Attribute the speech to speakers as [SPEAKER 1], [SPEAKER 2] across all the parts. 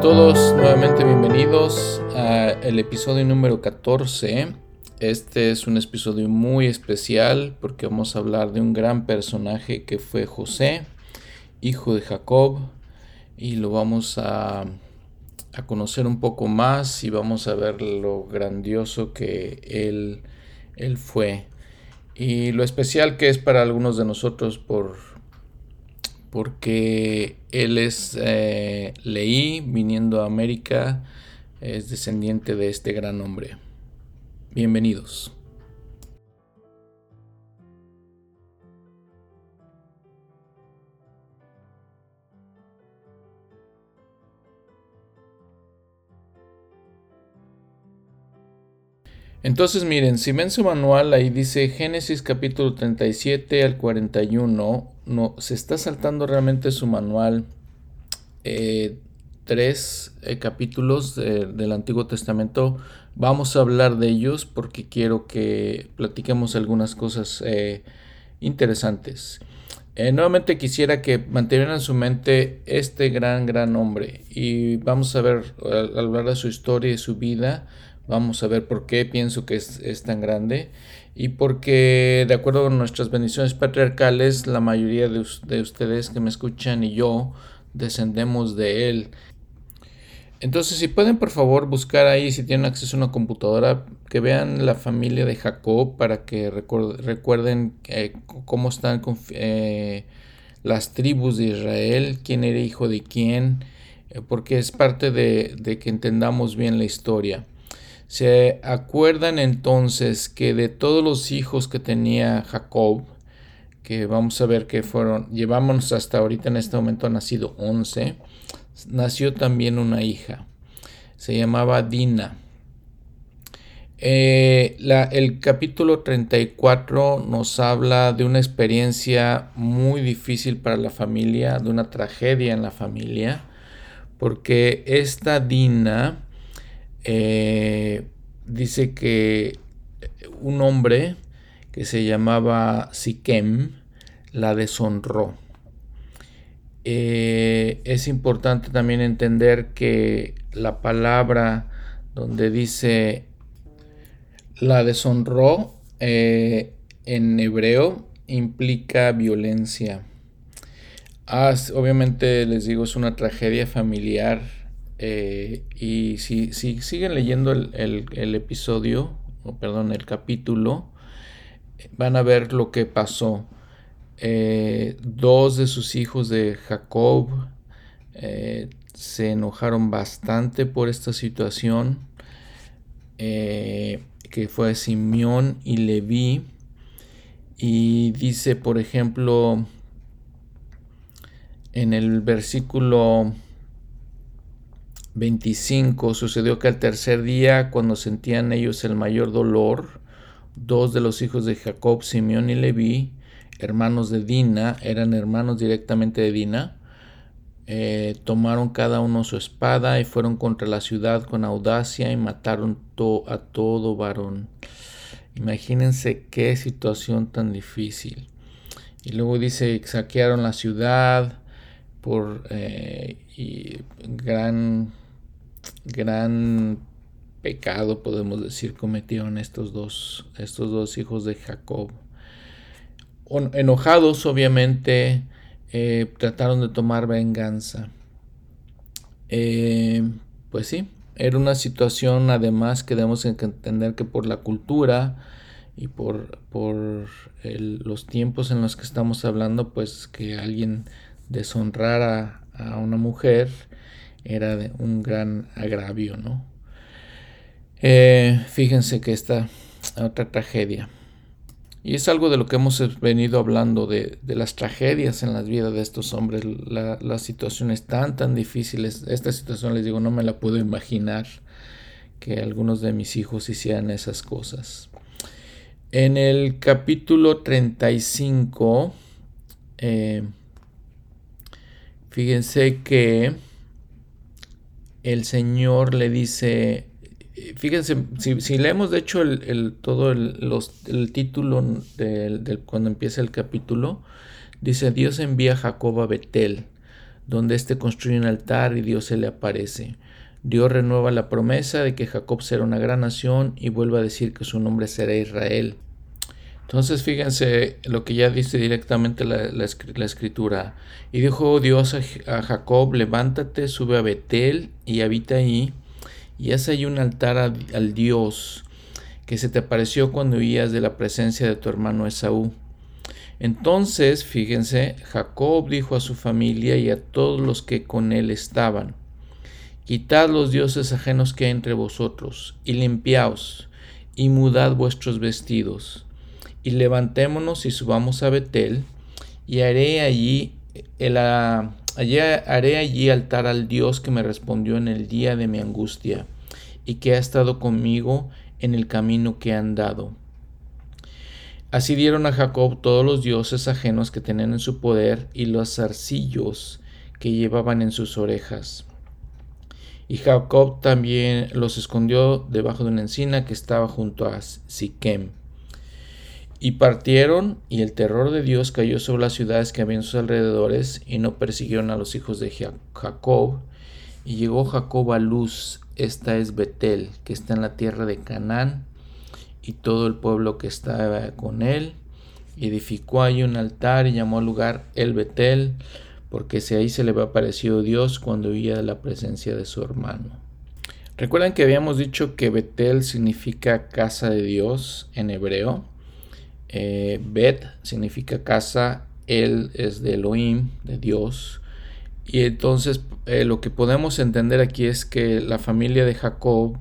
[SPEAKER 1] todos, nuevamente bienvenidos al episodio número 14. Este es un episodio muy especial porque vamos a hablar de un gran personaje que fue José, hijo de Jacob, y lo vamos a, a conocer un poco más y vamos a ver lo grandioso que él, él fue y lo especial que es para algunos de nosotros por porque él es eh, Leí, viniendo a América, es descendiente de este gran hombre. Bienvenidos. Entonces miren, si ven su manual, ahí dice Génesis capítulo 37 al 41, no, se está saltando realmente su manual eh, tres eh, capítulos del Antiguo Testamento. Vamos a hablar de ellos porque quiero que platiquemos algunas cosas eh, interesantes. nuevamente quisiera que mantuvieran en su mente este gran, gran hombre y vamos a ver, al hablar de su historia y su vida, Vamos a ver por qué pienso que es, tan grande y porque de acuerdo con nuestras bendiciones patriarcales, la mayoría de, de, ustedes que me escuchan y yo descendemos de él. Entonces, si pueden por favor buscar ahí, si tienen acceso a una computadora, que vean la familia de Jacob para que recuerden eh, cómo están eh, las tribus de Israel, quién era hijo de quién, eh, porque es parte de que entendamos bien la historia. Se acuerdan entonces que de todos los hijos que tenía Jacob, que vamos a ver que fueron, llevamos hasta ahorita en este momento ha nacido 11, nació también una hija, se llamaba Dina. Eh, el capítulo 34 nos habla de una experiencia muy difícil para la familia, de una tragedia en la familia, porque esta Dina eh, dice que un hombre que se llamaba Siquem la deshonró. Eh, es importante también entender que la palabra donde dice la deshonró eh, en hebreo implica violencia. Ah, obviamente les digo, es una tragedia familiar eh, y si, si, siguen leyendo el, episodio, o perdón, el capítulo, van a ver lo que pasó. Eh, dos de sus hijos de Jacob eh, se enojaron bastante por esta situación, que fue Simeón y Leví. Y dice, por ejemplo, en el versículo 25. Sucedió que al tercer día, cuando sentían ellos el mayor dolor, dos de los hijos de Jacob, Simeón y Leví, hermanos de Dina, eran hermanos directamente de Dina, eh, tomaron cada uno su espada y fueron contra la ciudad con audacia y mataron a todo varón. Imagínense qué situación tan difícil. Y luego dice, saquearon la ciudad por eh, y gran gran pecado, podemos decir, cometieron estos dos, estos dos hijos de Jacob. Enojados, obviamente, eh, trataron de tomar venganza. Eh, pues sí, era una situación además que debemos entender que por la cultura y por, por los tiempos en los que estamos hablando, pues que alguien deshonrara a una mujer era un gran agravio, ¿no? Eh, fíjense que esta otra tragedia. Y es algo de lo que hemos venido hablando, de, las tragedias en las vidas de estos hombres, las situaciones tan, tan difíciles. Esta situación, les digo, no me la puedo imaginar que algunos de mis hijos hicieran esas cosas. En el capítulo 35, eh, fíjense que el Señor le dice, fíjense, si, leemos de hecho el, todo el, título del, cuando empieza el capítulo, dice, Dios envía a Jacob a Betel, donde éste construye un altar y Dios se le aparece. Dios renueva la promesa de que Jacob será una gran nación y vuelve a decir que su nombre será Israel. Entonces fíjense lo que ya dice directamente la, escritura. Y dijo Dios a, Jacob, levántate, sube a Betel y habita ahí, y haz ahí un altar al Dios que se te apareció cuando huías de la presencia de tu hermano Esaú. Entonces, fíjense, Jacob dijo a su familia y a todos los que con él estaban, Quitad los dioses ajenos que hay entre vosotros, y limpiaos, y mudad vuestros vestidos y levantémonos y subamos a Betel, y haré allí, el, allí, haré allí altar al Dios que me respondió en el día de mi angustia, y que ha estado conmigo en el camino que he andado. Así dieron a Jacob todos los dioses ajenos que tenían en su poder y los zarcillos que llevaban en sus orejas. Y Jacob también los escondió debajo de una encina que estaba junto a Siquem. Y partieron, y el terror de Dios cayó sobre las ciudades que había en sus alrededores, y no persiguieron a los hijos de Jacob. Y llegó Jacob a Luz, esta es Betel, que está en la tierra de Canaán, y todo el pueblo que estaba con él. edificó ahí un altar y llamó al lugar El Betel, porque si ahí se le había aparecido Dios cuando huía de la presencia de su hermano. Recuerdan que habíamos dicho que Betel significa casa de Dios en hebreo. Eh, Bet significa casa, él es de Elohim, de Dios. Y entonces eh, lo que podemos entender aquí es que la familia de Jacob,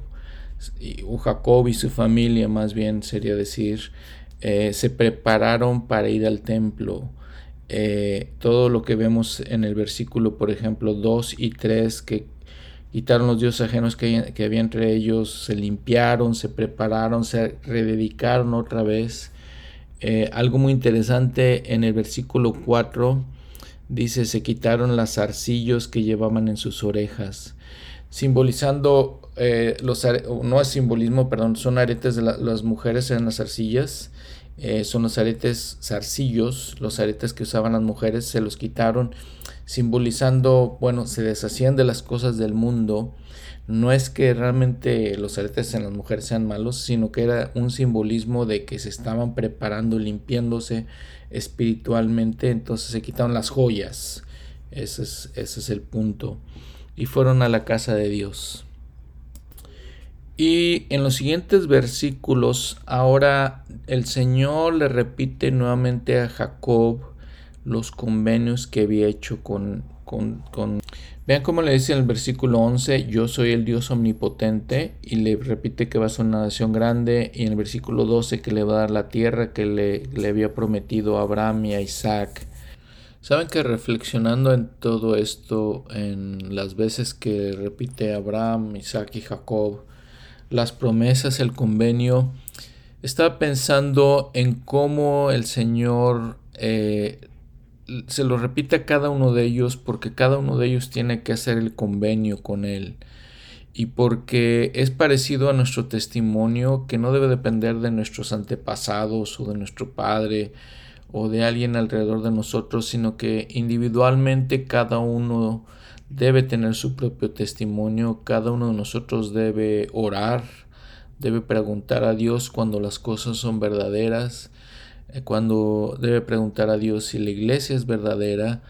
[SPEAKER 1] o Jacob y su familia más bien sería decir, eh, se prepararon para ir al templo. todo lo que vemos en el versículo, por ejemplo, 2 y 3, que quitaron los dioses ajenos que había entre ellos, se limpiaron, se prepararon, se rededicaron otra vez eh, algo muy interesante en el versículo 4 dice, se quitaron las arcillos que llevaban en sus orejas, simbolizando, eh, los no es simbolismo, perdón, son aretes de las mujeres en las arcillas, eh, son los aretes zarcillos, los aretes que usaban las mujeres, se los quitaron, simbolizando, bueno, se deshacían de las cosas del mundo no es que realmente los aretes en las mujeres sean malos, sino que era un simbolismo de que se estaban preparando, limpiándose espiritualmente, entonces se quitaron las joyas. Ese es, ese es el punto. Y fueron a la casa de Dios. Y en los siguientes versículos, ahora el Señor le repite nuevamente a Jacob los convenios que había hecho con, Vean cómo le dice en el versículo 11, yo soy el Dios omnipotente, y le repite que va a ser una nación grande, y en el versículo 12 que le va a dar la tierra que le, le había prometido a Abraham y a Isaac. Saben que reflexionando en todo esto, en las veces que repite Abraham, Isaac y Jacob, las promesas, el convenio, estaba pensando en cómo el Señor eh, se lo repite a cada uno de ellos porque cada uno de ellos tiene que hacer el convenio con él. Y porque es parecido a nuestro testimonio que no debe depender de nuestros antepasados o de nuestro padre o de alguien alrededor de nosotros, sino que individualmente cada uno debe tener su propio testimonio, cada uno de nosotros debe orar, debe preguntar a Dios cuando las cosas son verdaderas cuando debe preguntar a Dios si la iglesia es verdadera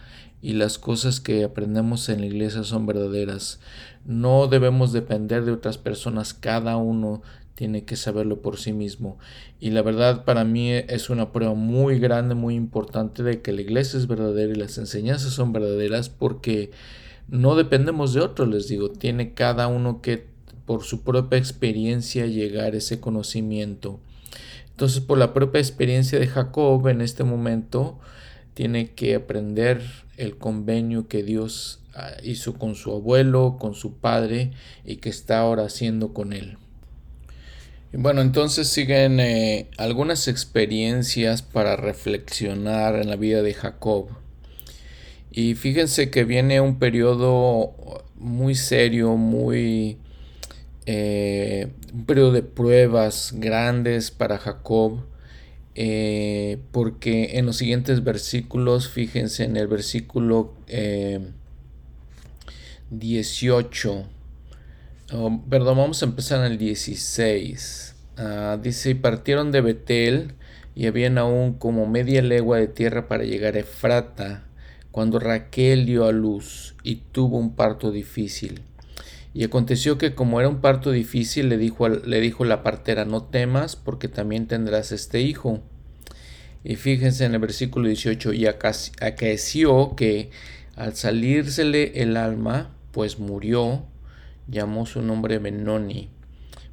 [SPEAKER 1] y las cosas que aprendemos en la iglesia son verdaderas. No debemos depender de otras personas, cada uno tiene que saberlo por sí mismo. Y la verdad para mí es una prueba muy grande, muy importante de que la iglesia es verdadera y las enseñanzas son verdaderas porque no dependemos de otros, les digo, tiene cada uno que por su propia experiencia llegar a ese conocimiento. Entonces, por la propia experiencia de Jacob en este momento, tiene que aprender el convenio que Dios ah, hizo con su abuelo, con su padre y que está ahora haciendo con él. bueno, entonces siguen eh, algunas experiencias para reflexionar en la vida de Jacob. Y fíjense que viene un periodo muy serio, muy eh, un periodo de pruebas grandes para Jacob, eh, porque en los siguientes versículos, fíjense en el versículo 18. perdón, vamos a empezar en el 16. Ah, dice, partieron de Betel y habían aún como media legua de tierra para llegar a Efrata, cuando Raquel dio a luz y tuvo un parto difícil. Y aconteció que como era un parto difícil, le dijo, le dijo la partera, no temas, porque también tendrás este hijo. Y fíjense en el versículo 18, y acaeció que al salírsele el alma, pues murió, llamó su nombre Benoni,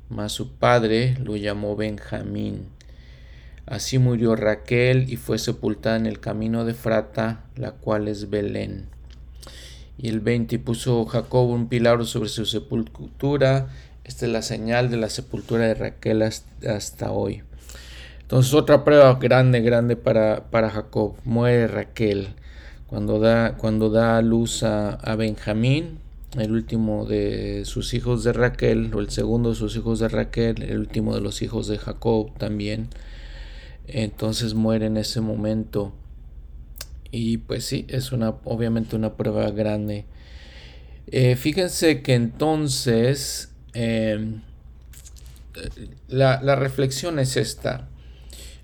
[SPEAKER 1] mas su padre lo llamó Benjamín. Así murió Raquel y fue sepultada en el camino de Frata, la cual es Belén. Y el 20 puso Jacob un pilar sobre su sepultura. Esta es la señal de la sepultura de Raquel hasta hoy. Entonces otra prueba grande, grande para, para Jacob. Muere Raquel cuando da, cuando da luz a, a, Benjamín, el último de sus hijos de Raquel, o el segundo de sus hijos de Raquel, el último de los hijos de Jacob también. Entonces muere en ese momento. Y pues sí, es una, obviamente una prueba grande. Eh, fíjense que entonces em, la, la, reflexión es esta.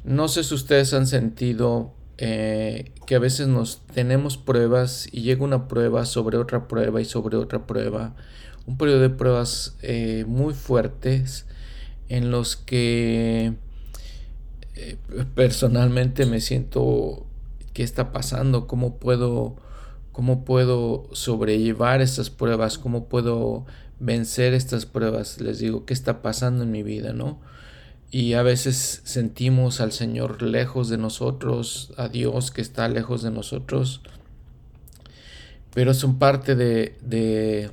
[SPEAKER 1] No sé si ustedes han sentido eh, que a veces nos tenemos pruebas y llega una prueba sobre otra prueba y sobre otra prueba. Un periodo de pruebas eh, muy fuertes en los que personalmente me siento qué está pasando, cómo puedo, cómo puedo sobrellevar estas pruebas, cómo puedo vencer estas pruebas. Les digo, ¿qué está pasando en mi vida, no? Y a veces sentimos al Señor lejos de nosotros, a Dios que está lejos de nosotros, pero son parte de, de,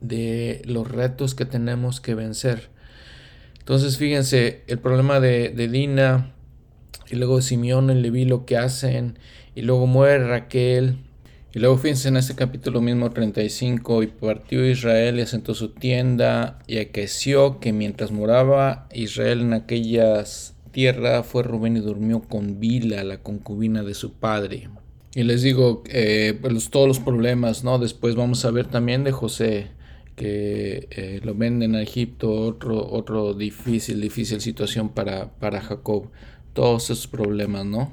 [SPEAKER 1] de los retos que tenemos que vencer. Entonces, fíjense, el problema de, de Dina y luego Simeón y Leví lo que hacen, y luego muere Raquel, y luego fíjense en este capítulo mismo 35, y partió Israel y asentó su tienda, y aqueció que mientras moraba Israel en aquellas tierra, fue Rubén y durmió con Bila, la concubina de su padre. Y les digo, eh, pues, todos los problemas, ¿no? Después vamos a ver también de José, que eh, lo venden a Egipto, otro, otro difícil, difícil situación para, para Jacob todos esos problemas, ¿no?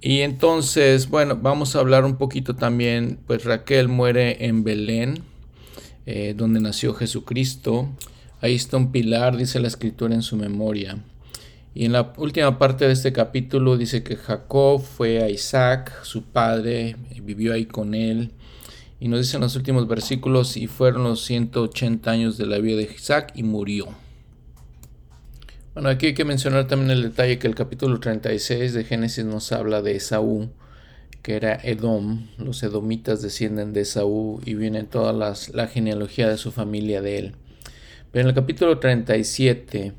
[SPEAKER 1] Y entonces, bueno, vamos a hablar un poquito también, pues Raquel muere en Belén, eh, donde nació Jesucristo. Ahí está un pilar, dice la escritura en su memoria. Y en la última parte de este capítulo dice que Jacob fue a Isaac, su padre, vivió ahí con él. Y nos dicen los últimos versículos, y fueron los 180 años de la vida de Isaac y murió. Bueno, aquí hay que mencionar también el detalle que el capítulo 36 de Génesis nos habla de Esaú, que era Edom, los edomitas descienden de Esaú y viene toda la genealogía de su familia de él. Pero en el capítulo 37,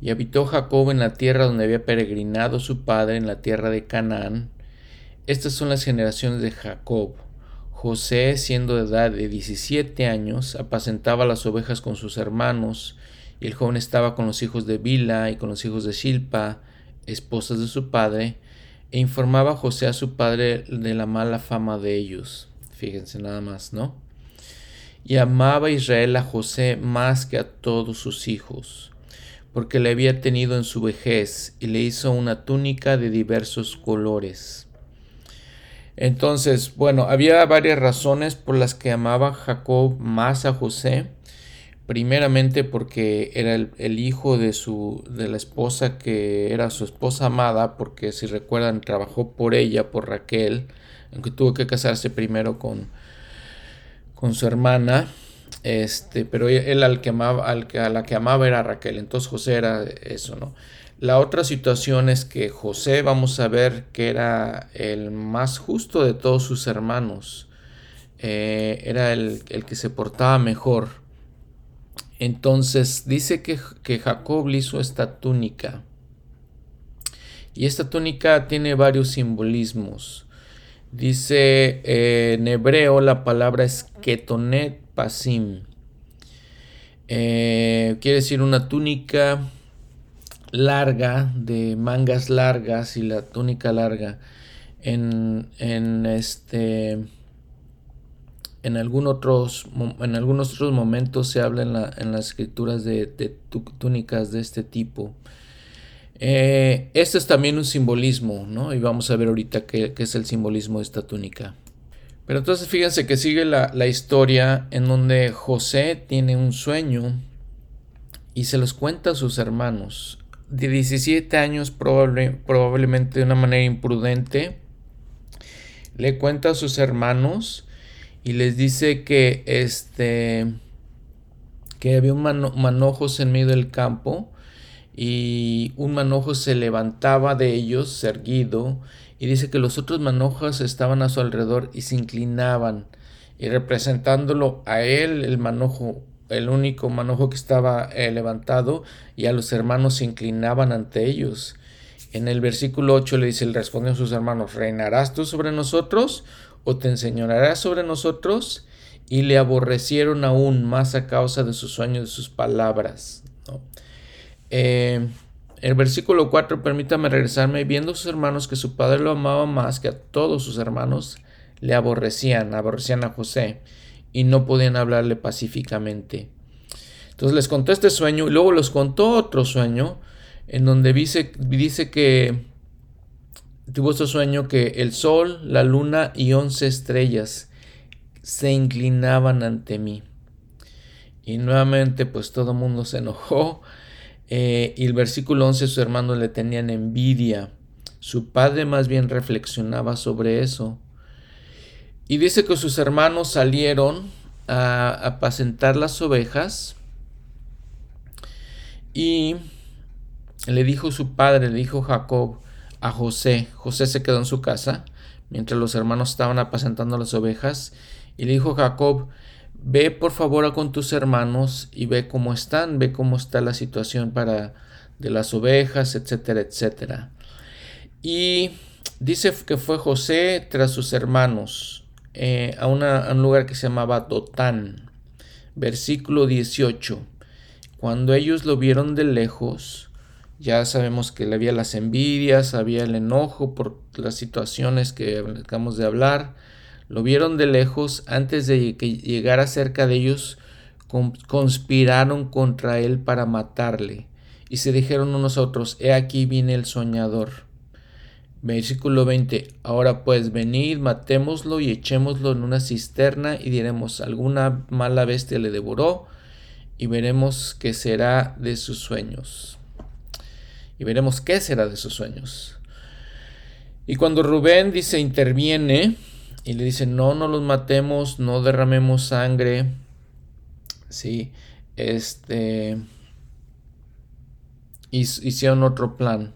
[SPEAKER 1] y habitó Jacob en la tierra donde había peregrinado su padre, en la tierra de Canaán. Estas son las generaciones de Jacob. José, siendo de edad de 17 años, apacentaba las ovejas con sus hermanos, y el joven estaba con los hijos de Bila y con los hijos de Shilpa, esposas de su padre, e informaba a José a su padre de la mala fama de ellos. Fíjense nada más, ¿no? Y amaba Israel a José más que a todos sus hijos, porque le había tenido en su vejez y le hizo una túnica de diversos colores. Entonces, bueno, había varias razones por las que amaba Jacob más a José primeramente porque era el, hijo de su de la esposa que era su esposa amada porque si recuerdan trabajó por ella por Raquel aunque tuvo que casarse primero con con su hermana este pero él al que amaba al que a la que amaba era Raquel entonces José era eso no la otra situación es que José vamos a ver que era el más justo de todos sus hermanos eh, era el, el que se portaba mejor entonces dice que, Jacob le hizo esta túnica. Y esta túnica tiene varios simbolismos. Dice eh, en hebreo la palabra es ketonet pasim. Eh, quiere decir una túnica larga, de mangas largas y la túnica larga. En, en este en, otros, en algunos otros momentos se habla en, las escrituras de, túnicas de este tipo. Esto es también un simbolismo, ¿no? Y vamos a ver ahorita qué, es el simbolismo de esta túnica. Pero entonces fíjense que sigue la, historia en donde José tiene un sueño y se los cuenta a sus hermanos. De 17 años probablemente de una manera imprudente, le cuenta a sus hermanos y les dice que este que había un manojos en medio del campo y un manojo se levantaba de ellos erguido y dice que los otros manojos estaban a su alrededor y se inclinaban y representándolo a él el manojo el único manojo que estaba eh, levantado y a los hermanos se inclinaban ante ellos. En el versículo 8 le dice, le respondió a sus hermanos, ¿reinarás tú sobre nosotros o te enseñarás sobre nosotros? Y le aborrecieron aún más a causa de sus sueños, de sus palabras. Eh, el versículo 4, permítame regresarme, viendo a sus hermanos que su padre lo amaba más que a todos sus hermanos, le aborrecían, aborrecían a José y no podían hablarle pacíficamente. Entonces les contó este sueño y luego les contó otro sueño en donde dice, dice que tuvo este sueño que el sol, la luna y once estrellas se inclinaban ante mí. Y nuevamente pues todo el mundo se enojó. Eh, y el versículo 11 sus hermanos le tenían envidia. Su padre más bien reflexionaba sobre eso. Y dice que sus hermanos salieron a apacentar las ovejas. Y le dijo su padre, le dijo Jacob a José. José se quedó en su casa mientras los hermanos estaban apacentando las ovejas. Y le dijo Jacob, ve por favor con tus hermanos y ve cómo están, ve cómo está la situación para de las ovejas, etcétera, etcétera. Y dice que fue José tras sus hermanos eh, a, a, un lugar que se llamaba Dotán. Versículo 18. Cuando ellos lo vieron de lejos, ya sabemos que había las envidias, había el enojo por las situaciones que acabamos de hablar. Lo vieron de lejos antes de que llegara cerca de ellos, conspiraron contra él para matarle. Y se dijeron unos a otros, he aquí viene el soñador. Versículo 20. Ahora pues venid, matémoslo y echémoslo en una cisterna y diremos, alguna mala bestia le devoró y veremos qué será de sus sueños y veremos qué será de sus sueños. Y cuando Rubén dice interviene y le dice no, no los matemos, no derramemos sangre, sí, este, hicieron otro plan.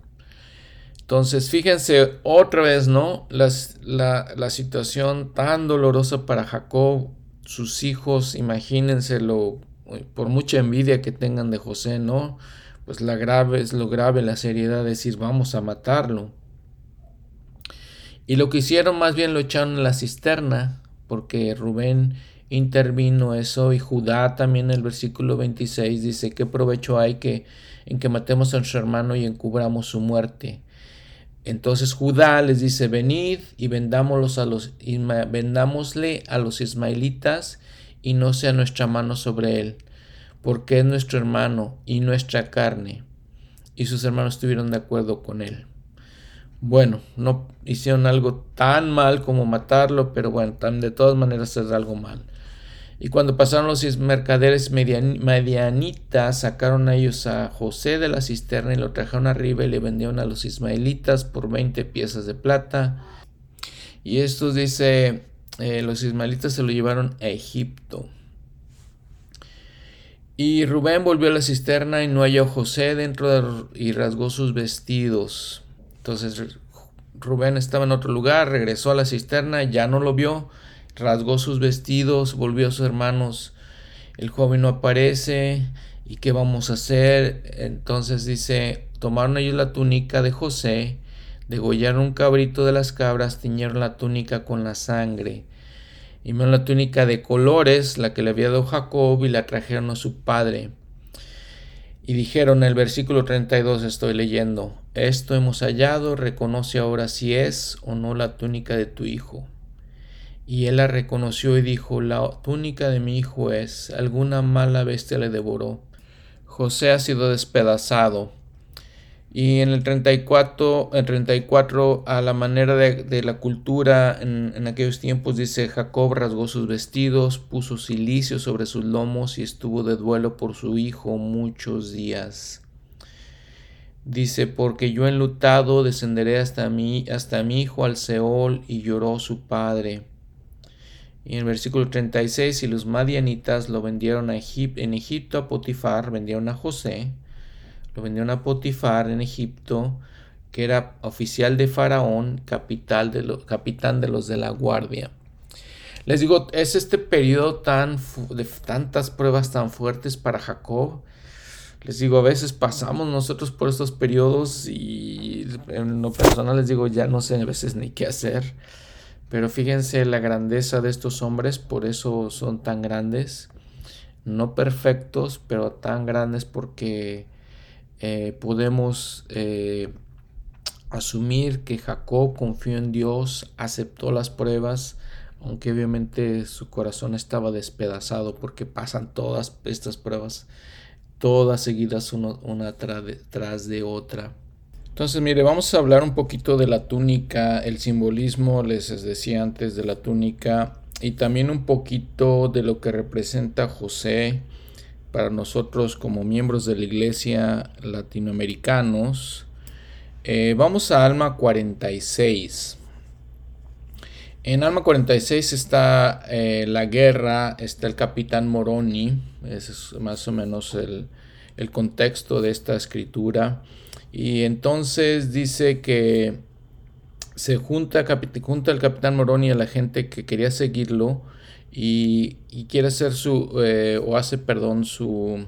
[SPEAKER 1] Entonces, fíjense otra vez, ¿no? la, la, situación tan dolorosa para Jacob, sus hijos, imagínenselo, por mucha envidia que tengan de José, ¿no? Pues la grave es lo grave, la seriedad de decir vamos a matarlo. Y lo que hicieron más bien lo echaron en la cisterna, porque Rubén intervino eso y Judá también en el versículo 26 dice, ¿qué provecho hay que, en que matemos a nuestro hermano y encubramos su muerte? Entonces Judá les dice, venid y vendámoslos a los, vendámosle a los ismaelitas y no sea nuestra mano sobre él porque es nuestro hermano y nuestra carne. Y sus hermanos estuvieron de acuerdo con él. Bueno, no hicieron algo tan mal como matarlo, pero bueno, de todas maneras es algo mal. Y cuando pasaron los mercaderes medianitas, sacaron a ellos a José de la cisterna y lo trajeron arriba y le vendieron a los ismaelitas por 20 piezas de plata. Y estos dice, eh, los ismaelitas se lo llevaron a Egipto. Y Rubén volvió a la cisterna y no halló a José dentro y rasgó sus vestidos. Entonces Rubén estaba en otro lugar, regresó a la cisterna, ya no lo vio, rasgó sus vestidos, volvió a sus hermanos. El joven no aparece. ¿Y qué vamos a hacer? Entonces dice, tomaron ellos la túnica de José, degollaron un cabrito de las cabras, tiñeron la túnica con la sangre y la túnica de colores, la que le había dado Jacob, y la trajeron a su padre. Y dijeron, en el versículo 32 estoy leyendo, esto hemos hallado, reconoce ahora si es o no la túnica de tu hijo. Y él la reconoció y dijo, la túnica de mi hijo es, alguna mala bestia le devoró. José ha sido despedazado. Y en el 34, en 34 a la manera de, la cultura en, en, aquellos tiempos, dice, Jacob rasgó sus vestidos, puso silicio sobre sus lomos y estuvo de duelo por su hijo muchos días. Dice, porque yo enlutado descenderé hasta mí, hasta mi hijo al Seol, y lloró su padre. Y en el versículo 36, y los madianitas lo vendieron a en Egipto a Potifar, vendieron a José, lo vendieron a Potifar en Egipto, que era oficial de Faraón, capitán de los de la guardia. Les digo, es este periodo tan de tantas pruebas tan fuertes para Jacob. Les digo, a veces pasamos nosotros por estos periodos y en lo personal les digo, ya no sé a veces ni qué hacer. Pero fíjense la grandeza de estos hombres, por eso son tan grandes. No perfectos, pero tan grandes porque eh, podemos eh, asumir que Jacob confió en Dios, aceptó las pruebas, aunque obviamente su corazón estaba despedazado porque pasan todas estas pruebas, todas seguidas una tras de otra. Entonces, mire, vamos a hablar un poquito de la túnica, el simbolismo, les decía antes, de la túnica y también un poquito de lo que representa José para nosotros como miembros de la iglesia latinoamericanos. Eh, vamos a Alma 46. En Alma 46 está eh, la guerra, está el capitán Moroni, ese es más o menos el, el contexto de esta escritura. Y entonces dice que se junta, junta el capitán Moroni a la gente que quería seguirlo y, quiere hacer su, eh, o hace, perdón, su,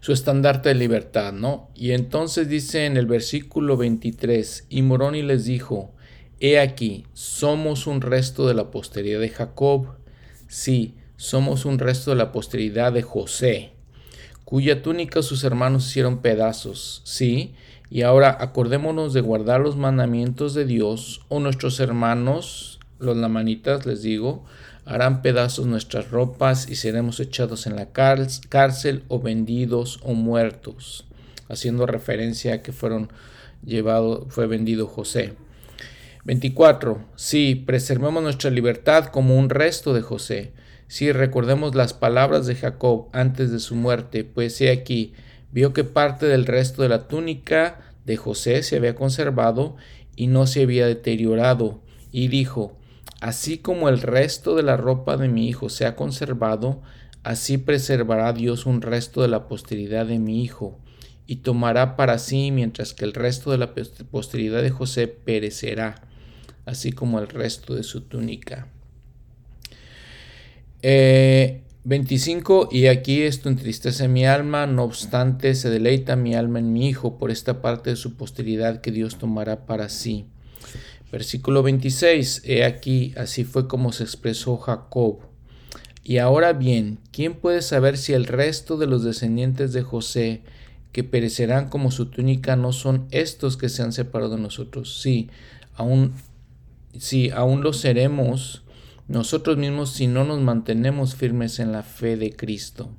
[SPEAKER 1] su estandarte de libertad, ¿no? Y entonces dice en el versículo 23, y Moroni les dijo, he aquí, somos un resto de la posteridad de Jacob, sí, somos un resto de la posteridad de José cuya túnica sus hermanos hicieron pedazos, sí, y ahora acordémonos de guardar los mandamientos de Dios, o nuestros hermanos, los lamanitas, les digo, harán pedazos nuestras ropas y seremos echados en la cárcel o vendidos o muertos, haciendo referencia a que fueron llevado, fue vendido José. 24. Sí, preservemos nuestra libertad como un resto de José. Si recordemos las palabras de Jacob antes de su muerte, pues he aquí, vio que parte del resto de la túnica de José se había conservado y no se había deteriorado, y dijo, así como el resto de la ropa de mi hijo se ha conservado, así preservará Dios un resto de la posteridad de mi hijo, y tomará para sí mientras que el resto de la posteridad de José perecerá, así como el resto de su túnica. 25. Eh, y aquí esto entristece mi alma, no obstante se deleita mi alma en mi Hijo por esta parte de su posteridad que Dios tomará para sí. Versículo 26. He aquí, así fue como se expresó Jacob. Y ahora bien, ¿quién puede saber si el resto de los descendientes de José, que perecerán como su túnica, no son estos que se han separado de nosotros? Sí, aún, sí, aún lo seremos nosotros mismos si no nos mantenemos firmes en la fe de Cristo.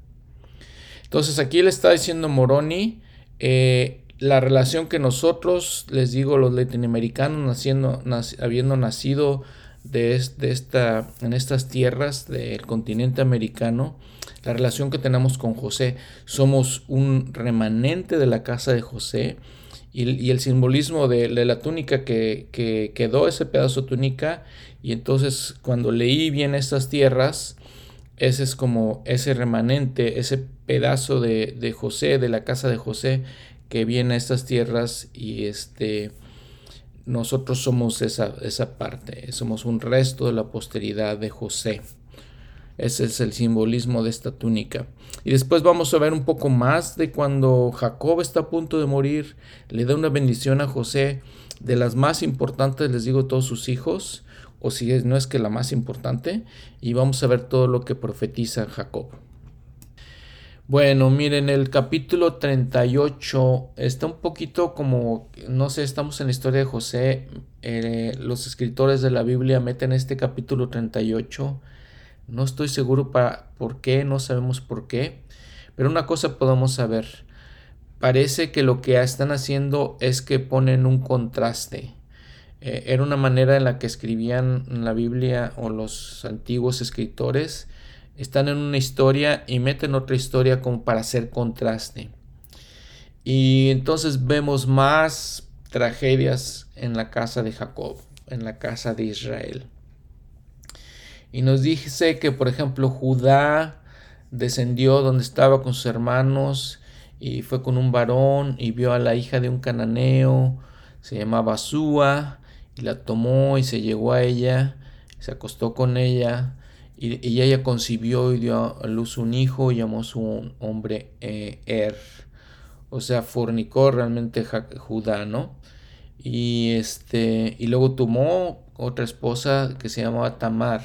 [SPEAKER 1] Entonces aquí le está diciendo Moroni eh, la relación que nosotros, les digo, los latinoamericanos, naciendo, habiendo nacido de, esta, en estas tierras del continente americano, la relación que tenemos con José, somos un remanente de la casa de José y, el simbolismo de, la túnica que, que, quedó, ese pedazo de túnica, y entonces cuando leí bien estas tierras, ese es como ese remanente, ese pedazo de, de José, de la casa de José, que viene a estas tierras y este nosotros somos esa, esa parte, somos un resto de la posteridad de José. Ese es el simbolismo de esta túnica. Y después vamos a ver un poco más de cuando Jacob está a punto de morir, le da una bendición a José, de las más importantes, les digo, todos sus hijos, o si no es que la más importante, y vamos a ver todo lo que profetiza Jacob. Bueno, miren, el capítulo 38 está un poquito como, no sé, estamos en la historia de José. Eh, los escritores de la Biblia meten este capítulo 38. No estoy seguro para, por qué, no sabemos por qué. Pero una cosa podemos saber. Parece que lo que están haciendo es que ponen un contraste. Eh, era una manera en la que escribían la Biblia o los antiguos escritores están en una historia y meten otra historia como para hacer contraste. Y entonces vemos más tragedias en la casa de Jacob, en la casa de Israel. Y nos dice que, por ejemplo, Judá descendió donde estaba con sus hermanos y fue con un varón y vio a la hija de un cananeo, se llamaba Súa, y la tomó y se llegó a ella, se acostó con ella y, ella concibió y dio a luz un hijo y llamó su hombre eh, Er. O sea, fornicó realmente Judá, ¿no? Y, este, y luego tomó otra esposa que se llamaba Tamar.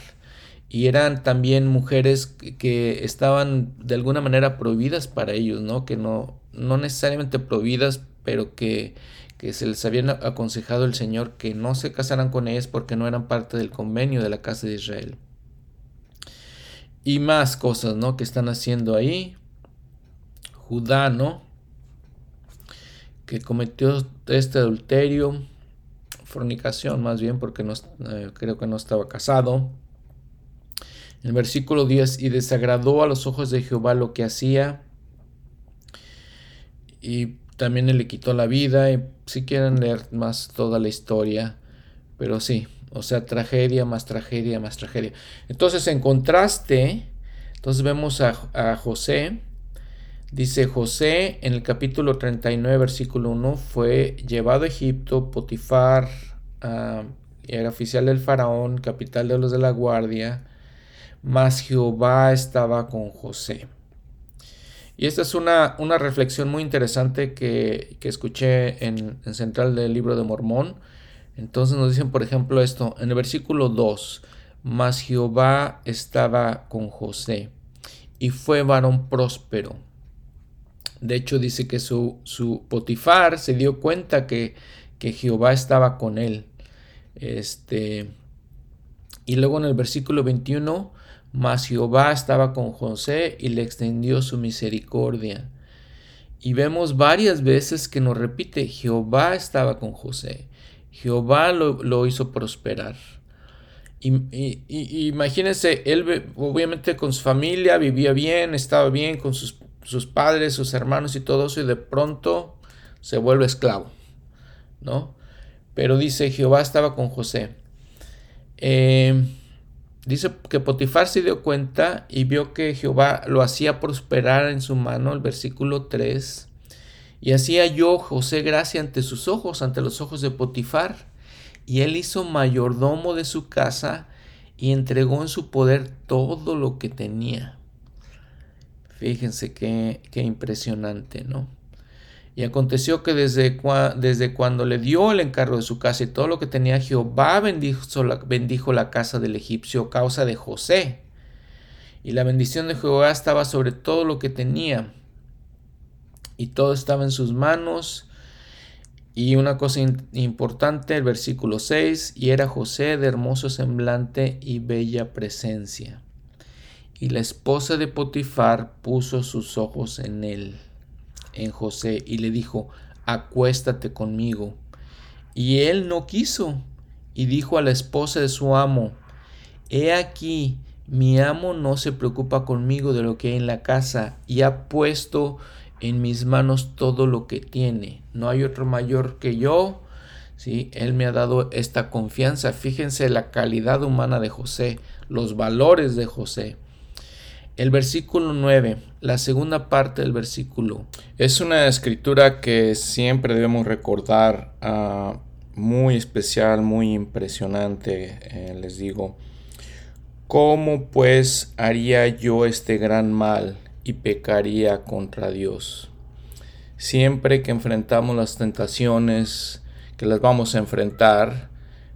[SPEAKER 1] Y eran también mujeres que, estaban de alguna manera prohibidas para ellos, ¿no? Que no, no necesariamente prohibidas, pero que, que se les habían aconsejado el Señor que no se casaran con ellas porque no eran parte del convenio de la casa de Israel y más cosas, ¿no? Que están haciendo ahí. Judá, ¿no? Que cometió este adulterio, fornicación más bien, porque no, eh, creo que no estaba casado. El versículo 10, y desagradó a los ojos de Jehová lo que hacía, y también le quitó la vida, y si quieren leer más toda la historia, pero sí, o sea, tragedia más tragedia más tragedia. Entonces, en contraste, entonces vemos a, José. Dice José en el capítulo 39, versículo 1, fue llevado a Egipto, Potifar, uh, era oficial del faraón, capital de los de la guardia, mas Jehová estaba con José. Y esta es una, una reflexión muy interesante que, escuché en, en Central del Libro de Mormón entonces nos dicen, por ejemplo, esto en el versículo 2, mas Jehová estaba con José y fue varón próspero. De hecho, dice que su, su Potifar se dio cuenta que, que Jehová estaba con él. Este, y luego en el versículo 21, mas Jehová estaba con José y le extendió su misericordia. Y vemos varias veces que nos repite, Jehová estaba con José. Jehová lo, hizo prosperar. Y, imagínense, él obviamente con su familia vivía bien, estaba bien con sus, padres, sus hermanos y todo eso, y de pronto se vuelve esclavo, ¿no? Pero dice, Jehová estaba con José. Eh, dice que Potifar se dio cuenta y vio que Jehová lo hacía prosperar en su mano, el versículo 3. Y hacía yo José gracia ante sus ojos, ante los ojos de Potifar, y él hizo mayordomo de su casa y entregó en su poder todo lo que tenía. Fíjense qué, qué impresionante, ¿no? Y aconteció que desde, desde, cuando le dio el encargo de su casa y todo lo que tenía, Jehová bendijo la, bendijo la casa del egipcio causa de José. Y la bendición de Jehová estaba sobre todo lo que tenía y todo estaba en sus manos. Y una cosa importante, el versículo 6, y era José de hermoso semblante y bella presencia. Y la esposa de Potifar puso sus ojos en él, en José, y le dijo, acuéstate conmigo. Y él no quiso, y dijo a la esposa de su amo, He aquí, mi amo no se preocupa conmigo de lo que hay en la casa, y ha puesto en mis manos todo lo que tiene. No hay otro mayor que yo. ¿sí? Él me ha dado esta confianza. Fíjense la calidad humana de José, los valores de José. El versículo 9, la segunda parte del versículo. Es una escritura que siempre debemos recordar, ah, muy especial, muy impresionante, eh, les digo. ¿Cómo pues haría yo este gran mal? Y pecaría contra Dios. Siempre que enfrentamos las tentaciones, que las vamos a enfrentar,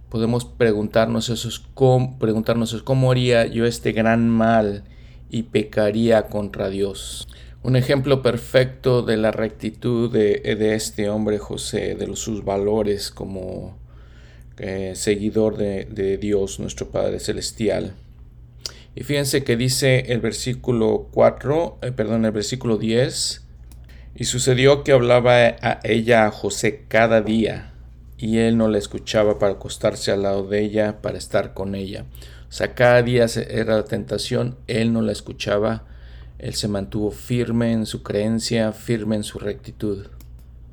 [SPEAKER 1] podemos preguntarnos eso, cómo, preguntarnos cómo haría yo este gran mal y pecaría contra Dios. Un ejemplo perfecto de la rectitud de, este hombre José, de sus valores como eh, seguidor de, Dios, nuestro Padre Celestial. Y fíjense que dice el versículo 4, eh, perdón, el versículo 10, y sucedió que hablaba a ella a José cada día, y él no la escuchaba para acostarse al lado de ella, para estar con ella. O sea, cada día era la tentación, él no la escuchaba, él se mantuvo firme en su creencia, firme en su rectitud.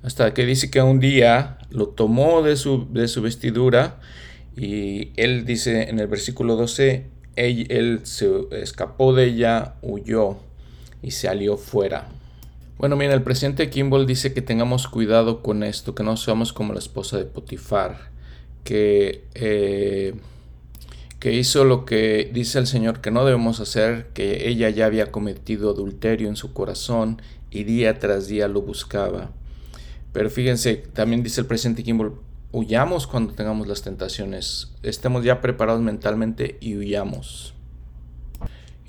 [SPEAKER 1] Hasta que dice que un día lo tomó de su, de su vestidura y él dice en el versículo 12, él, se escapó de ella, huyó y salió fuera. Bueno, mira, el presidente Kimball dice que tengamos cuidado con esto, que no seamos como la esposa de Potifar, que, eh, que hizo lo que dice el Señor que no debemos hacer, que ella ya había cometido adulterio en su corazón y día tras día lo buscaba. Pero fíjense, también dice el presidente Kimball, huyamos cuando tengamos las tentaciones, estemos ya preparados mentalmente y huyamos.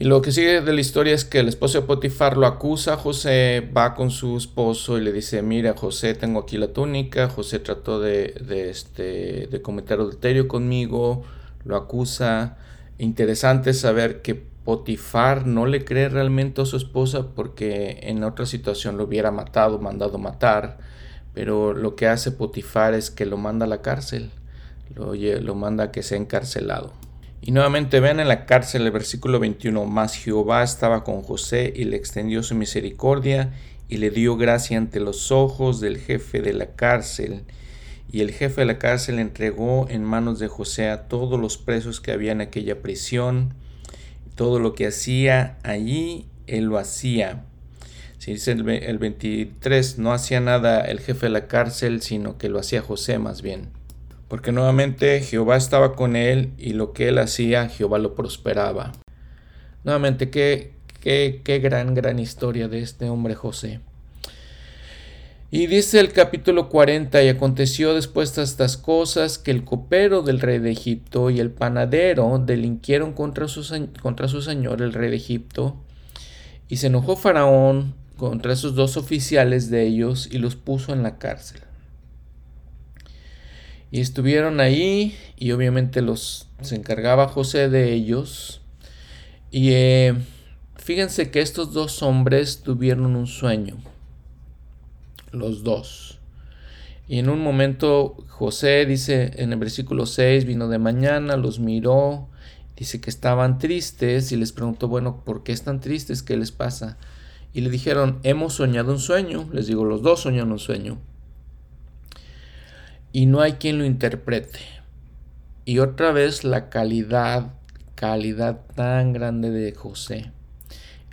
[SPEAKER 1] Y lo que sigue de la historia es que el esposo de Potifar lo acusa, José va con su esposo y le dice, mira José, tengo aquí la túnica, José trató de, este, de cometer adulterio conmigo, lo acusa. Interesante saber que Potifar no le cree realmente a su esposa porque en otra situación lo hubiera matado, mandado matar, pero lo que hace Potifar es que lo manda a la cárcel, lo, lo manda a que sea encarcelado. Y nuevamente ven en la cárcel el versículo 21, mas Jehová estaba con José y le extendió su misericordia y le dio gracia ante los ojos del jefe de la cárcel. Y el jefe de la cárcel entregó en manos de José a todos los presos que había en aquella prisión. Todo lo que hacía allí, él lo hacía. Si dice el, el 23, no hacía nada el jefe de la cárcel, sino que lo hacía José más bien porque nuevamente Jehová estaba con él y lo que él hacía, Jehová lo prosperaba. Nuevamente, qué, qué, qué gran, gran historia de este hombre José. Y dice el capítulo 40, y aconteció después de estas cosas que el copero del rey de Egipto y el panadero delinquieron contra su, contra su señor, el rey de Egipto, y se enojó Faraón contra esos dos oficiales de ellos y los puso en la cárcel. Y estuvieron ahí y obviamente los se encargaba José de ellos. Y eh, fíjense que estos dos hombres tuvieron un sueño. Los dos. Y en un momento José dice en el versículo 6, vino de mañana, los miró, dice que estaban tristes y les preguntó, bueno, ¿por qué están tristes? ¿Qué les pasa? Y le dijeron, hemos soñado un sueño. Les digo, los dos soñaron un sueño y no hay quien lo interprete. Y otra vez la calidad, calidad tan grande de José.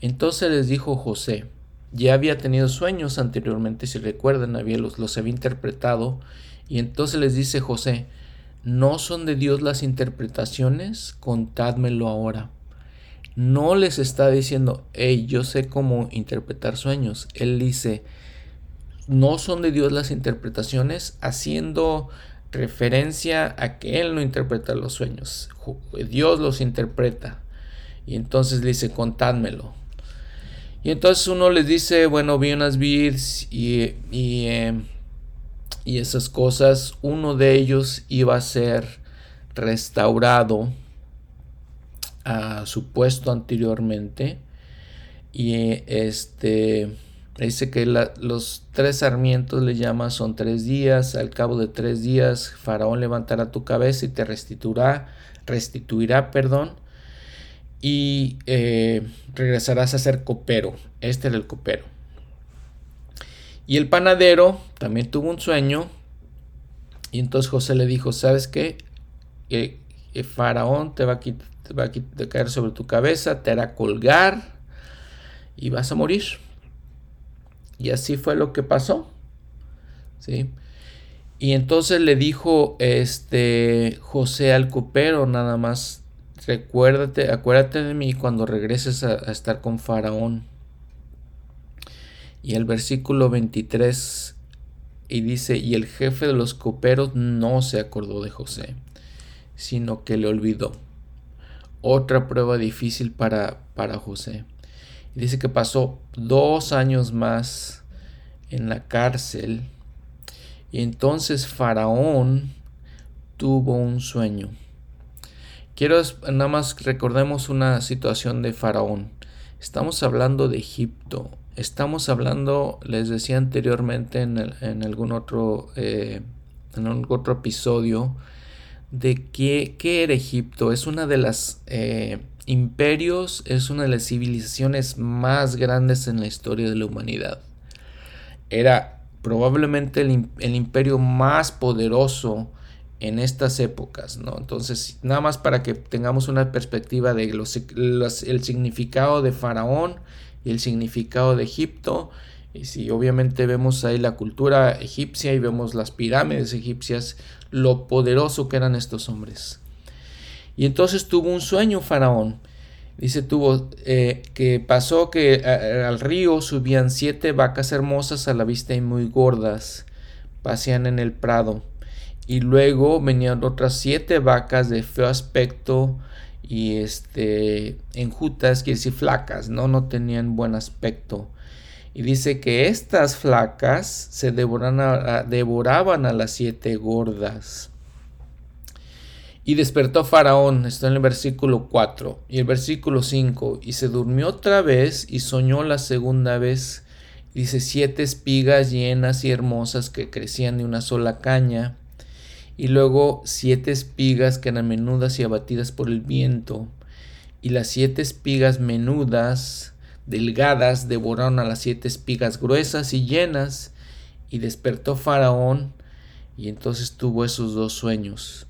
[SPEAKER 1] Entonces les dijo José, ya había tenido sueños anteriormente, si recuerdan, había los, los había interpretado. Y entonces les dice José, ¿no son de Dios las interpretaciones? Contádmelo ahora. No les está diciendo, hey, yo sé cómo interpretar sueños. Él dice, no son de Dios las interpretaciones, haciendo referencia a que Él no interpreta los sueños, Dios los interpreta. Y entonces le dice, contádmelo. Y entonces uno les dice, bueno, vi unas vids y, y, eh, y esas cosas. Uno de ellos iba a ser restaurado a su puesto anteriormente. Y este Dice que los tres sarmientos le llama son tres días. Al cabo de tres días, Faraón levantará tu cabeza y te restituirá, restituirá, perdón, y eh, regresarás a ser copero. Este era el copero. Y el panadero también tuvo un sueño. Y entonces José le dijo: ¿Sabes qué? Que Faraón te va, a va a caer sobre tu cabeza, te hará colgar y vas a morir. Y así fue lo que pasó. ¿Sí? Y entonces le dijo este José al copero nada más, recuérdate, acuérdate de mí cuando regreses a, a estar con Faraón. Y el versículo 23 y dice, y el jefe de los coperos no se acordó de José, sino que le olvidó. Otra prueba difícil para, para José. Y dice que pasó dos años más en la cárcel. Y entonces Faraón tuvo un sueño. Quiero nada más recordemos una situación de Faraón. Estamos hablando de Egipto. Estamos hablando, les decía anteriormente en, algún otro, eh, en otro episodio, de qué, qué, era Egipto. Es una de las eh, imperios, es una de las civilizaciones más grandes en la historia de la humanidad. Era probablemente el, imperio más poderoso en estas épocas, ¿no? Entonces, nada más para que tengamos una perspectiva de los, el significado de Faraón y el significado de Egipto. Y si obviamente vemos ahí la cultura egipcia y vemos las pirámides egipcias, lo poderoso que eran estos hombres. Y entonces tuvo un sueño Faraón. Dice, tuvo eh, que pasó que al río subían siete vacas hermosas a la vista y muy gordas, pasean en el prado. Y luego venían otras siete vacas de feo aspecto y este enjutas, quiere decir flacas, ¿no? No tenían buen aspecto. Y dice que estas flacas se devoraban a las siete gordas. Y despertó Faraón, está en el versículo 4 y el versículo 5, y se durmió otra vez y soñó la segunda vez. Dice siete espigas llenas y hermosas que crecían de una sola caña, y luego siete espigas que eran menudas y abatidas por el viento, y las siete espigas menudas, delgadas, devoraron a las siete espigas gruesas y llenas, y despertó Faraón, y entonces tuvo esos dos sueños.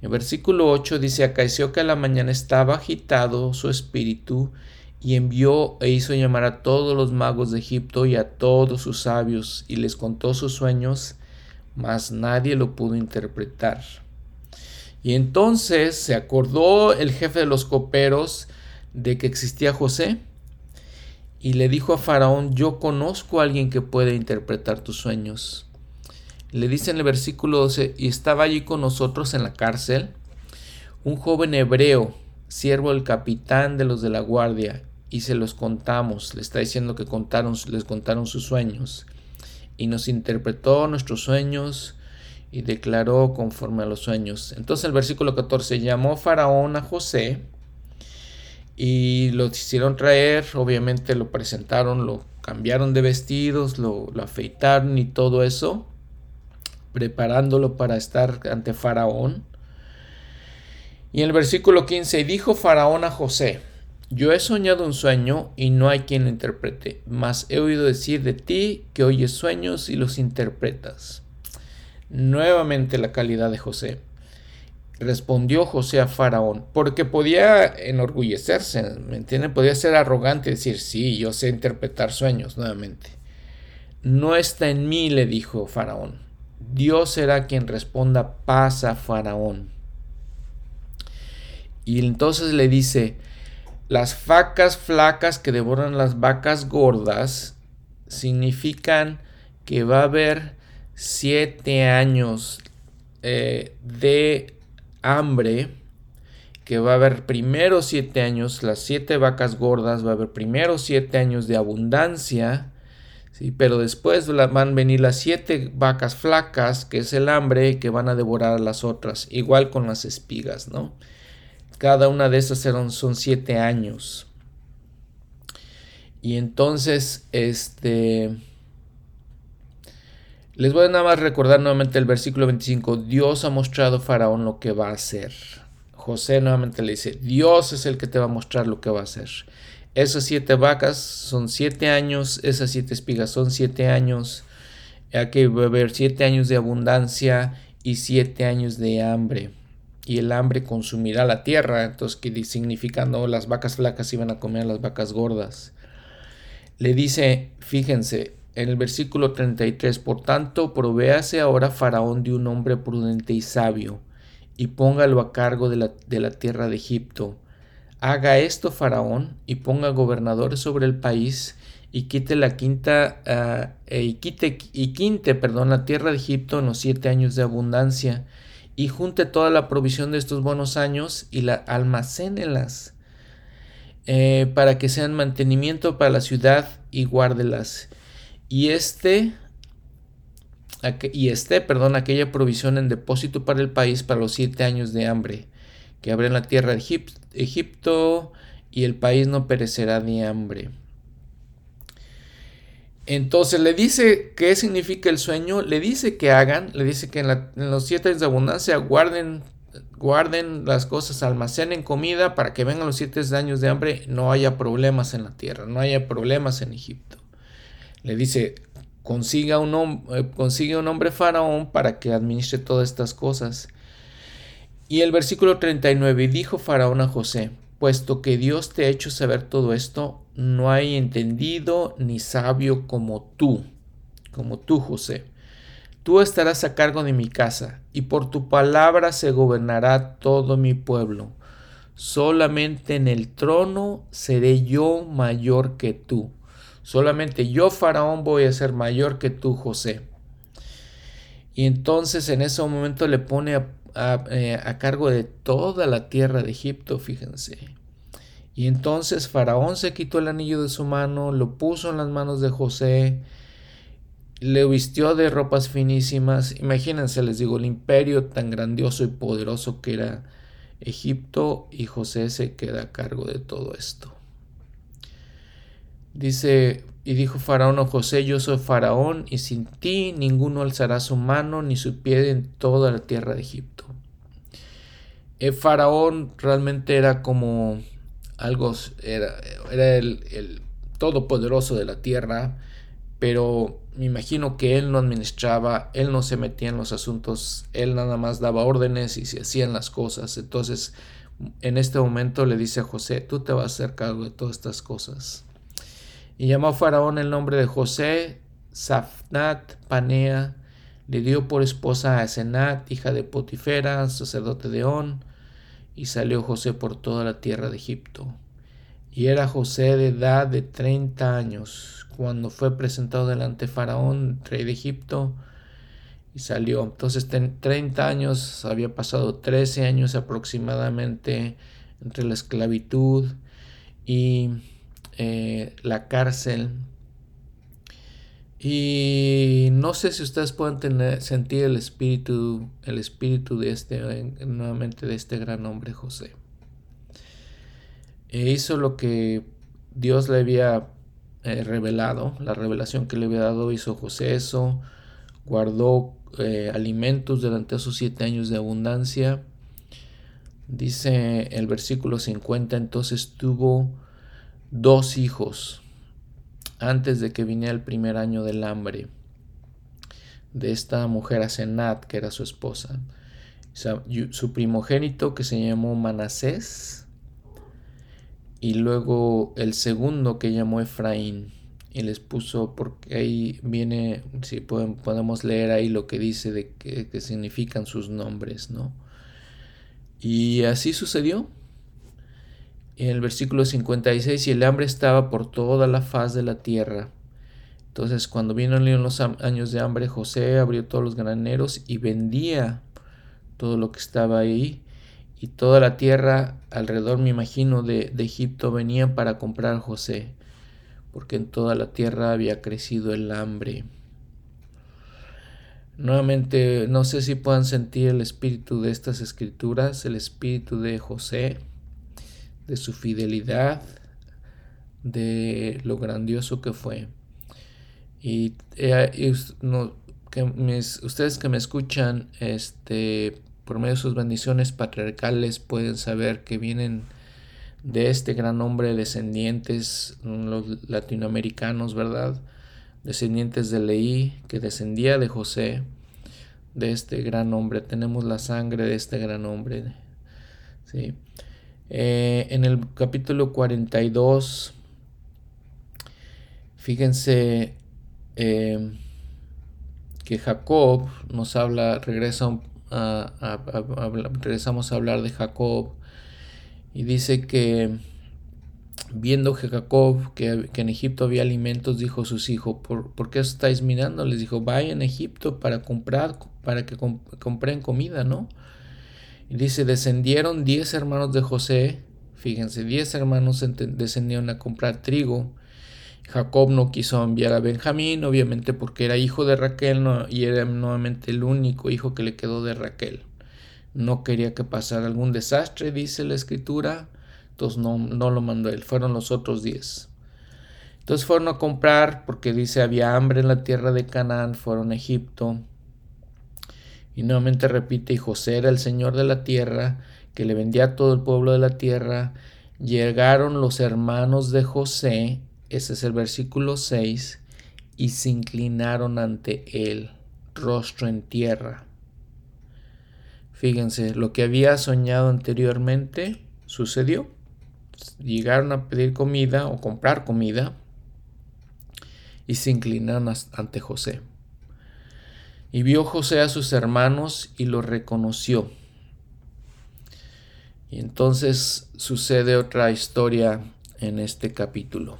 [SPEAKER 1] En versículo 8 dice, acaeció que a la mañana estaba agitado su espíritu y envió e hizo llamar a todos los magos de Egipto y a todos sus sabios y les contó sus sueños, mas nadie lo pudo interpretar. Y entonces se acordó el jefe de los coperos de que existía José y le dijo a Faraón, yo conozco a alguien que puede interpretar tus sueños. Le dice en el versículo 12, y estaba allí con nosotros en la cárcel un joven hebreo, siervo del capitán de los de la guardia, y se los contamos. Le está diciendo que contaron, les contaron sus sueños. Y nos interpretó nuestros sueños y declaró conforme a los sueños. Entonces el versículo 14 llamó Faraón a José y lo hicieron traer, obviamente lo presentaron, lo cambiaron de vestidos, lo, lo afeitaron y todo eso preparándolo para estar ante Faraón. Y en el versículo 15, dijo Faraón a José, yo he soñado un sueño y no hay quien lo interprete, mas he oído decir de ti que oyes sueños y los interpretas. Nuevamente la calidad de José. Respondió José a Faraón, porque podía enorgullecerse, ¿me entienden? Podía ser arrogante y decir, sí, yo sé interpretar sueños nuevamente. No está en mí, le dijo Faraón Dios será quien responda paz a Faraón. Y entonces le dice, las vacas flacas que devoran las vacas gordas significan que va a haber siete años eh, de hambre, que va a haber primero siete años, las siete vacas gordas, va a haber primero siete años de abundancia, pero después van a venir las siete vacas flacas, que es el hambre, que van a devorar a las otras, igual con las espigas, ¿no? Cada una de esas son siete años. Y entonces, este... Les voy a nada más recordar nuevamente el versículo 25. Dios ha mostrado a Faraón lo que va a hacer. José nuevamente le dice, Dios es el que te va a mostrar lo que va a hacer. Esas siete vacas son siete años, esas siete espigas son siete años. Va a haber siete años de abundancia y siete años de hambre. Y el hambre consumirá la tierra. Entonces, que significando las vacas flacas iban a comer a las vacas gordas. Le dice, fíjense, en el versículo 33, por tanto, provéase ahora Faraón de un hombre prudente y sabio, y póngalo a cargo de la, de la tierra de Egipto Haga esto Faraón y ponga gobernadores sobre el país y quite la quinta ah, eh, y quite y quinte, perdón, la tierra de Egipto en los siete años de abundancia y junte toda la provisión de estos buenos años y la almacénelas. eh, para que sean mantenimiento para la ciudad y guárdelas. Y este, y este, perdón, aquella provisión en depósito para el país para los siete años de hambre que habrá en la tierra de Egipto y el país no perecerá de hambre. Entonces le dice qué significa el sueño, le dice que hagan, le dice que en, en los siete años de abundancia guarden guarden las cosas, almacenen comida para que vengan los siete años de hambre, no haya problemas en la tierra, no haya problemas en Egipto. Le dice, consiga un, eh, consigue un hombre faraón para que administre todas estas cosas. Y el versículo 39, dijo faraón a José, puesto que Dios te ha hecho saber todo esto, no hay entendido ni sabio como tú, como tú, José Tú estarás a cargo de mi casa, y por tu palabra se gobernará todo mi pueblo. Solamente en el trono seré yo mayor que tú. Solamente yo, Faraón, voy a ser mayor que tú, José. Y entonces en ese momento le pone a, eh, a cargo de toda la tierra de Egipto, fíjense. Y entonces Faraón se quitó el anillo de su mano, lo puso en las manos de José, le vistió de ropas finísimas. Imagínense, les digo, el imperio tan grandioso y poderoso que era Egipto y José se queda a cargo de todo esto. Dice, y dijo Faraón a José, yo soy Faraón y sin ti ninguno alzará su mano ni su pie en toda la tierra de Egipto. El faraón realmente era como algo, era, era el, el todopoderoso de la tierra, pero me imagino que él no administraba, él no se metía en los asuntos, él nada más daba órdenes y se hacían las cosas. Entonces, en este momento le dice a José, tú te vas a hacer cargo de todas estas cosas. Y llamó a Faraón el nombre de José, Safnat Panea, le dio por esposa a Senat, hija de Potifera, sacerdote de On, y salió José por toda la tierra de Egipto. Y era José de edad de treinta años cuando fue presentado delante Faraón, rey de Egipto, y salió. Entonces, en 30 años, había pasado 13 años aproximadamente entre la esclavitud y eh, la cárcel. Y no sé si ustedes pueden tener, sentir el espíritu, el espíritu de este, nuevamente de este gran hombre José. E hizo lo que Dios le había eh, revelado, la revelación que le había dado hizo José eso, guardó eh, alimentos durante esos siete años de abundancia. Dice el versículo 50, entonces tuvo dos hijos antes de que viniera el primer año del hambre de esta mujer Asenat, que era su esposa. Su primogénito que se llamó Manasés y luego el segundo que llamó Efraín y les puso porque ahí viene si podemos leer ahí lo que dice de qué significan sus nombres no y así sucedió en el versículo 56 y el hambre estaba por toda la faz de la tierra entonces cuando vino los años de hambre José abrió todos los graneros y vendía todo lo que estaba ahí y toda la tierra alrededor, me imagino, de, Egipto venían para comprar a José, porque en toda la tierra había crecido el hambre. Nuevamente, no sé si puedan sentir el espíritu de estas escrituras, el espíritu de José, de su fidelidad, de lo grandioso que fue. Y, eh, que ustedes que me escuchan, este, por medio de sus bendiciones patriarcales pueden saber que vienen de este gran hombre descendientes, los latinoamericanos, ¿verdad? Descendientes de Leí, que descendía de José, de este gran hombre. Tenemos la sangre de este gran hombre. ¿sí? Eh, en el capítulo 42, fíjense eh, que Jacob nos habla, regresamos a hablar de Jacob y dice que viendo que Jacob que, en Egipto había alimentos, dijo a sus hijos, ¿por, ¿por qué estáis mirando? Les dijo, vayan a Egipto para comprar, para que compren comida, ¿no? Y dice, descendieron diez hermanos de José, Fíjense, diez hermanos descendieron a comprar trigo. Jacob no quiso enviar a Benjamín, obviamente porque era hijo de Raquel y era nuevamente el único hijo que le quedó de Raquel. No quería que pasara algún desastre, dice la escritura, entonces no, no lo mandó él, fueron los otros diez. Entonces fueron a comprar porque dice había hambre en la tierra de Canaán, fueron a Egipto. Y nuevamente repite, y José era el señor de la tierra, que le vendía a todo el pueblo de la tierra. Llegaron los hermanos de José, ese es el versículo 6, y se inclinaron ante él, rostro en tierra. Fíjense, lo que había soñado anteriormente sucedió. Llegaron a pedir comida o comprar comida y se inclinaron ante José. Y vio José a sus hermanos y los reconoció. Y entonces sucede otra historia en este capítulo.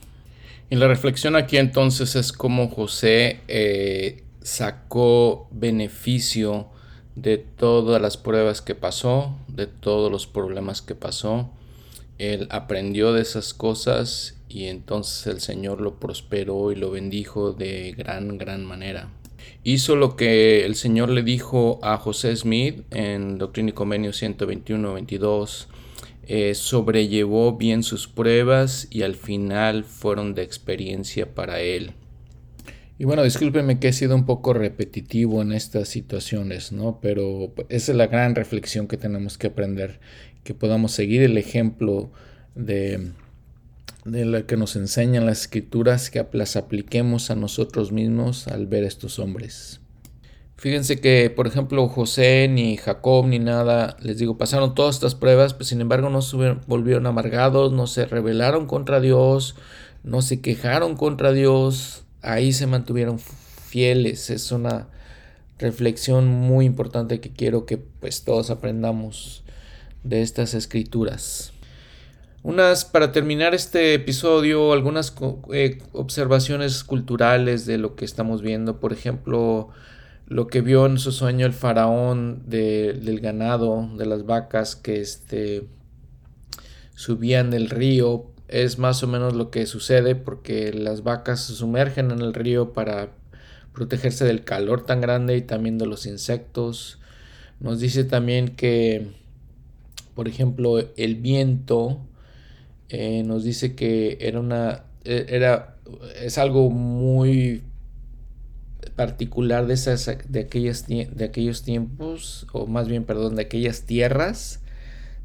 [SPEAKER 1] Y la reflexión aquí entonces es cómo José eh, sacó beneficio de todas las pruebas que pasó, de todos los problemas que pasó. Él aprendió de esas cosas y entonces el Señor lo prosperó y lo bendijo de gran, gran manera. Hizo lo que el Señor le dijo a José Smith en Doctrina y Convenio 121-22. Eh, sobrellevó bien sus pruebas y al final fueron de experiencia para él. Y bueno, discúlpeme que he sido un poco repetitivo en estas situaciones, ¿no? Pero esa es la gran reflexión que tenemos que aprender, que podamos seguir el ejemplo de de la que nos enseñan las escrituras, que las apliquemos a nosotros mismos al ver estos hombres. Fíjense que, por ejemplo, José, ni Jacob, ni nada, les digo, pasaron todas estas pruebas, pero sin embargo no se volvieron amargados, no se rebelaron contra Dios, no se quejaron contra Dios, ahí se mantuvieron fieles. Es una reflexión muy importante que quiero que pues todos aprendamos de estas escrituras. Unas, para terminar este episodio, algunas eh, observaciones culturales de lo que estamos viendo. Por ejemplo, lo que vio en su sueño el faraón del ganado, de las vacas que este, subían del río. Es más o menos lo que sucede porque las vacas se sumergen en el río para protegerse del calor tan grande y también de los insectos. Nos dice también que, por ejemplo, el viento eh, nos dice que era una e, era es algo muy particular de esas de aquellas de aquellos tiempos o más bien perdón de aquellas tierras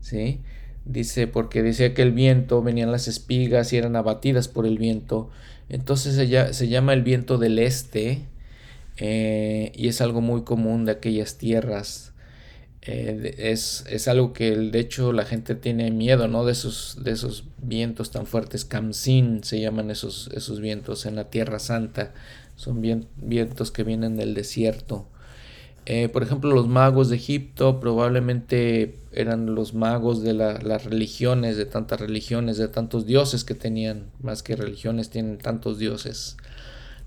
[SPEAKER 1] sí dice porque decía que el viento venían las espigas y eran abatidas por el viento. Entonces se, se llama el viento del este eh, y es algo muy común de aquellas tierras eh, es, es, algo que de hecho la gente tiene miedo, ¿no? De esos, de esos vientos tan fuertes. Kamsin se llaman esos, esos vientos en la Tierra Santa. Son vientos que vienen del desierto. Eh, por ejemplo, los magos de Egipto probablemente eran los magos de las religiones, de tantas religiones, de tantos dioses que tenían, más que religiones, tienen tantos dioses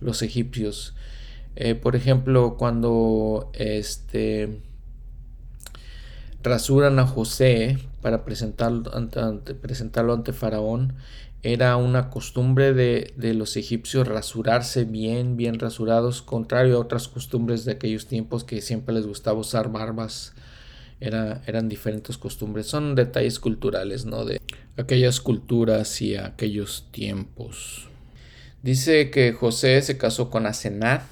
[SPEAKER 1] los egipcios. Eh, por ejemplo, cuando este rasuran a José para presentarlo ante, Faraón. Era una costumbre de, los egipcios rasurarse bien, bien rasurados, contrario a otras costumbres de aquellos tiempos que siempre les gustaba usar barbas. Era, eran diferentes costumbres. Son detalles culturales, ¿no? De aquellas culturas y aquellos tiempos. Dice que José se casó con Asenat,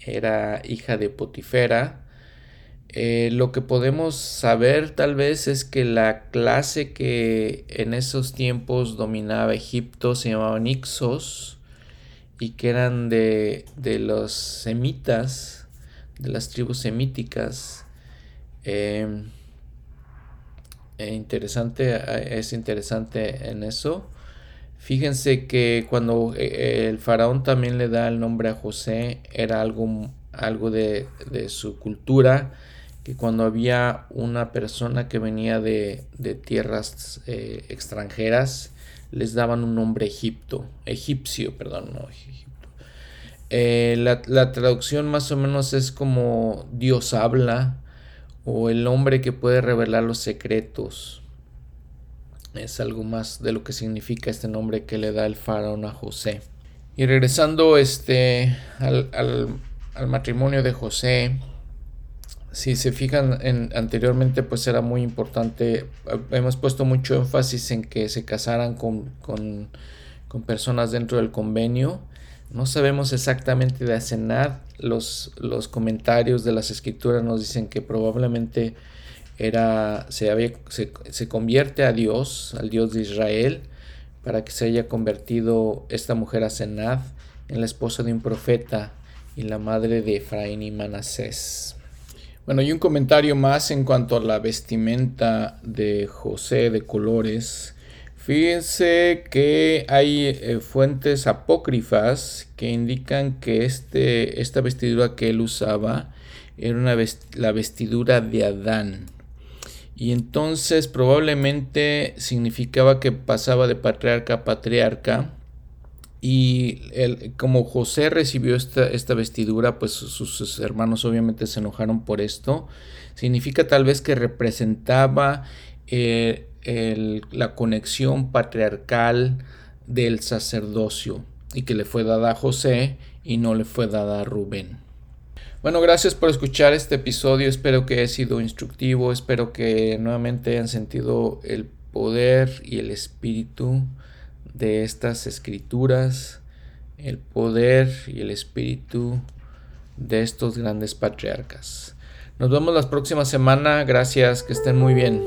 [SPEAKER 1] era hija de Potifera, eh, lo que podemos saber tal vez es que la clase que en esos tiempos dominaba Egipto se llamaban Ixos y que eran de, los semitas, de las tribus semíticas. Em, e interesante, es interesante en eso. Fíjense que cuando eh, el faraón también le da el nombre a José, era algo, algo de, de su cultura que cuando había una persona que venía de, tierras eh, extranjeras, les daban un nombre Egipto, egipcio, perdón, no Egipto. Eh, la, la, traducción más o menos es como Dios habla o el hombre que puede revelar los secretos. Es algo más de lo que significa este nombre que le da el faraón a José. Y regresando este, al, al matrimonio de José, si se fijan en, anteriormente, pues era muy importante. Hemos puesto mucho énfasis en que se casaran con, con, personas dentro del convenio. No sabemos exactamente de Asenad. Los, los comentarios de las escrituras nos dicen que probablemente era, se, había, se, se convierte a Dios, al Dios de Israel, para que se haya convertido esta mujer Asenad en la esposa de un profeta y la madre de Efraín y Manasés. Bueno, y un comentario más en cuanto a la vestimenta de José de colores. Fíjense que hay eh, fuentes apócrifas que indican que este, esta vestidura que él usaba era una la vestidura de Adán. Y entonces probablemente significaba que pasaba de patriarca a patriarca y como José recibió esta, esta vestidura, pues sus, hermanos obviamente se enojaron por esto. Significa tal vez que representaba eh, la conexión patriarcal del sacerdocio y que le fue dada a José y no le fue dada a Rubén. Bueno, gracias por escuchar este episodio. Espero que haya sido instructivo. Espero que nuevamente hayan sentido el poder y el espíritu de estas escrituras, el poder y el espíritu de estos grandes patriarcas. Nos vemos la próxima semana. Gracias, que estén muy bien.